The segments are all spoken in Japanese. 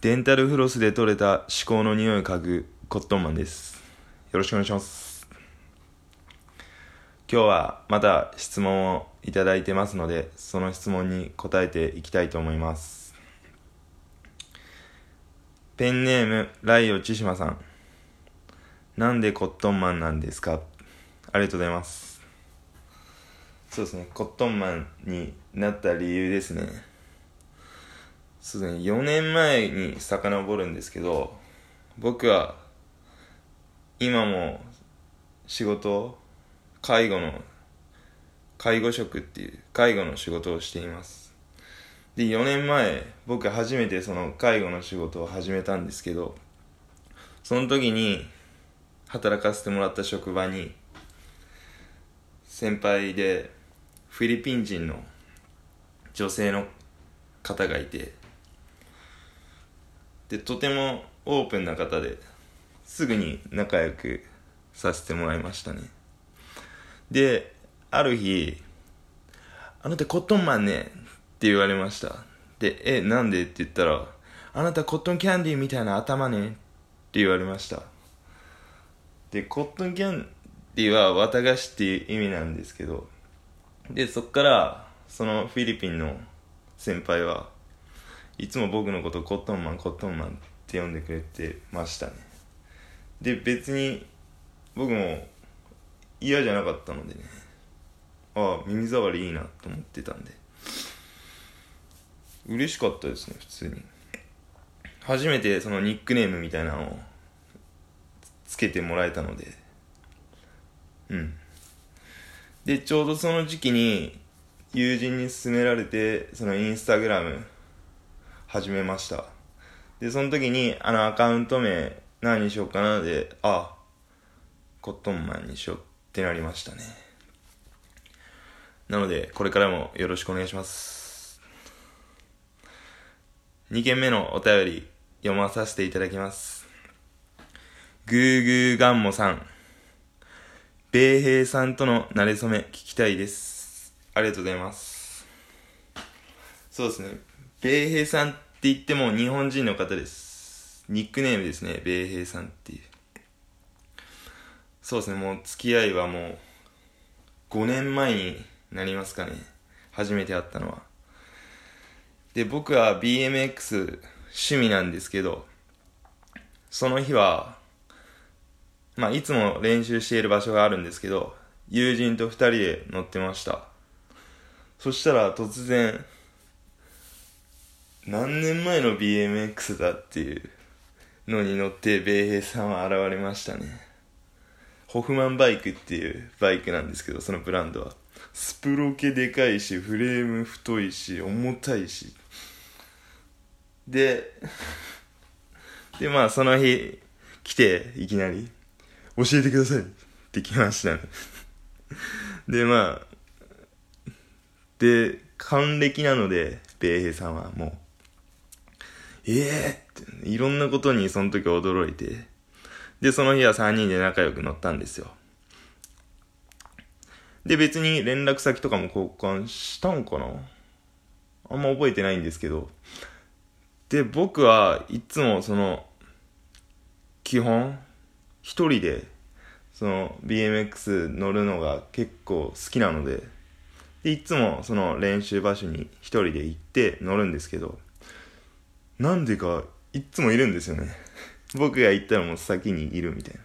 デンタルフロスで取れた歯垢の匂いを嗅ぐコットンマンです。よろしくお願いします。今日はまた質問をいただいてますので、その質問に答えていきたいと思います。ペンネーム、ライオ千島さん。なんでコットンマンなんですか？ありがとうございます。そうですね、コットンマンになった理由ですね。そうですね、4年前に遡るんですけど、僕は今も仕事、介護の、介護職っていう介護の仕事をしています。で、4年前、僕初めてその介護の仕事を始めたんですけど、その時に働かせてもらった職場に、先輩でフィリピン人の女性の方がいて、でとてもオープンな方ですぐに仲良くさせてもらいましたね。である日「あなたコットンマンね」って言われました。で「えなんで?」って言ったら「あなたコットンキャンディーみたいな頭ね」って言われました。でコットンキャンディーは綿菓子っていう意味なんですけどでそっからそのフィリピンの先輩はいつも僕のことコットンマンコットンマンって呼んでくれてましたね。で別に僕も嫌じゃなかったのでね。ああ耳障りいいなと思ってたんで。嬉しかったですね普通に。初めてそのニックネームみたいなのをつけてもらえたので。うん。でちょうどその時期に友人に勧められてそのインスタグラム始めました。でその時にあのアカウント名何にしようかなであコットンマンにしようってなりましたね。なのでこれからもよろしくお願いします。2件目のお便り読まさせていただきます。グーグーガンモさん。米兵さんとの馴れ初め聞きたいです。ありがとうございます。そうですね。米兵さんって言っても日本人の方です。ニックネームですね、米兵さんっていう。そうですね、もう付き合いはもう5年前になりますかね。初めて会ったのは。で、僕は BMX 趣味なんですけど、その日は、まあ、いつも練習している場所があるんですけど、友人と2人で乗ってました。そしたら突然、何年前の BMX だっていうのに乗って米兵さんは現れましたね。ホフマンバイクっていうバイクなんですけどそのブランドは。スプロケでかいしフレーム太いし重たいし。ででまあその日来ていきなり教えてください。って来ましたね。でまあで還暦なので米兵さんはもうええー、って、いろんなことにその時驚いて、で、その日は3人で仲良く乗ったんですよ。で、別に連絡先とかも交換したんかな？あんま覚えてないんですけど。で、僕はいつもその、基本、一人で、その BMX 乗るのが結構好きなので、で、いつもその練習場所に一人で行って乗るんですけど、なんでかいっつもいるんですよね。僕が行ったらもう先にいるみたいな。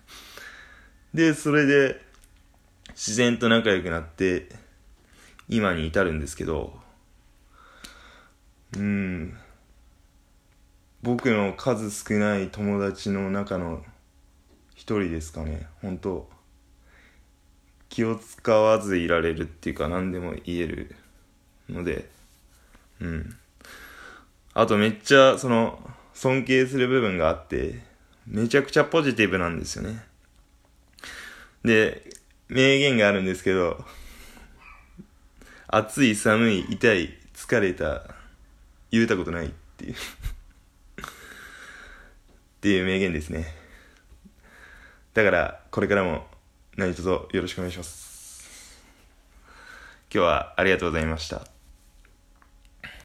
でそれで自然と仲良くなって今に至るんですけどうん。僕の数少ない友達の中の一人ですかね。本当気を使わずいられるっていうか何でも言えるのでうん。あとめっちゃ、その、尊敬する部分があって、めちゃくちゃポジティブなんですよね。で、名言があるんですけど、暑い、寒い、痛い、疲れた、言うたことないっていう っていう名言ですね。だから、これからも何卒よろしくお願いします。今日はありがとうございました。